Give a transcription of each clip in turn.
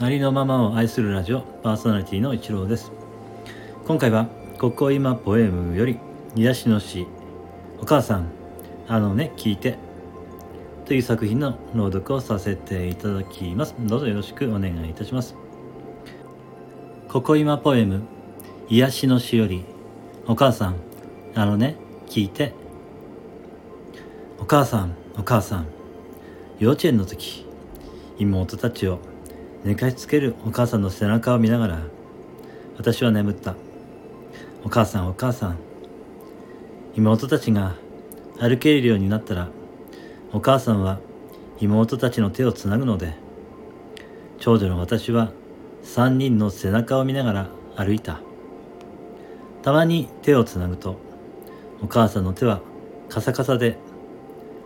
ありのままを愛するラジオパーソナリティの一郎です。今回は「ここ今ポエム」より癒しの詩「お母さんあのね聞いて」という作品の朗読をさせていただきます。どうぞよろしくお願いいたします。ここ今ポエム癒しの詩より「お母さんあのね聞いて」お母さんお母さん幼稚園の時妹たちを寝かしつけるお母さんの背中を見ながら私は眠った。お母さんお母さん。妹たちが歩けるようになったらお母さんは妹たちの手をつなぐので長女の私は3人の背中を見ながら歩いた。たまに手をつなぐとお母さんの手はカサカサで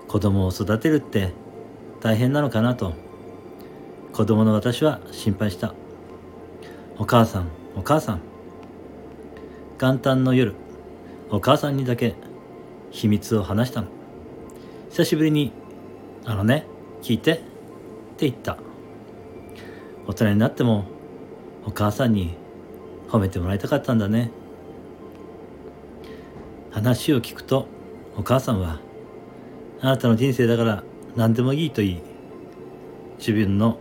子供を育てるって大変なのかなと子供の私は心配した。お母さんお母さん。元旦の夜お母さんにだけ秘密を話したの。久しぶりに「あのね聞いて」って言った。大人になってもお母さんに褒めてもらいたかったんだね。話を聞くとお母さんはあなたの人生だから何でもいいと言い自分の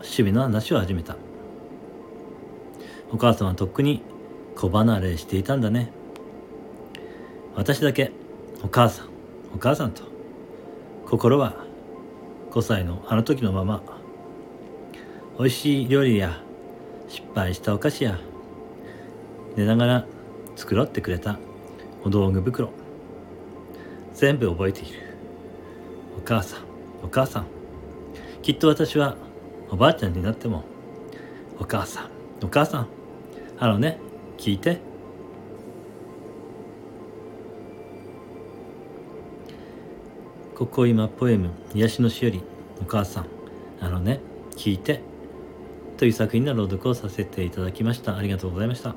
趣味の話を始めた。お母さんはとっくに子離れしていたんだね。私だけお母さんお母さんと心は5歳のあの時のまま。美味しい料理や失敗したお菓子や寝ながら繕ってくれたお道具袋。全部覚えている。お母さんお母さん。きっと私はおばあちゃんになってもお母さんお母さんあのね聞いて。ここ今ポエム癒しのしおりお母さんあのね聞いて。という作品の朗読をさせていただきました。ありがとうございました。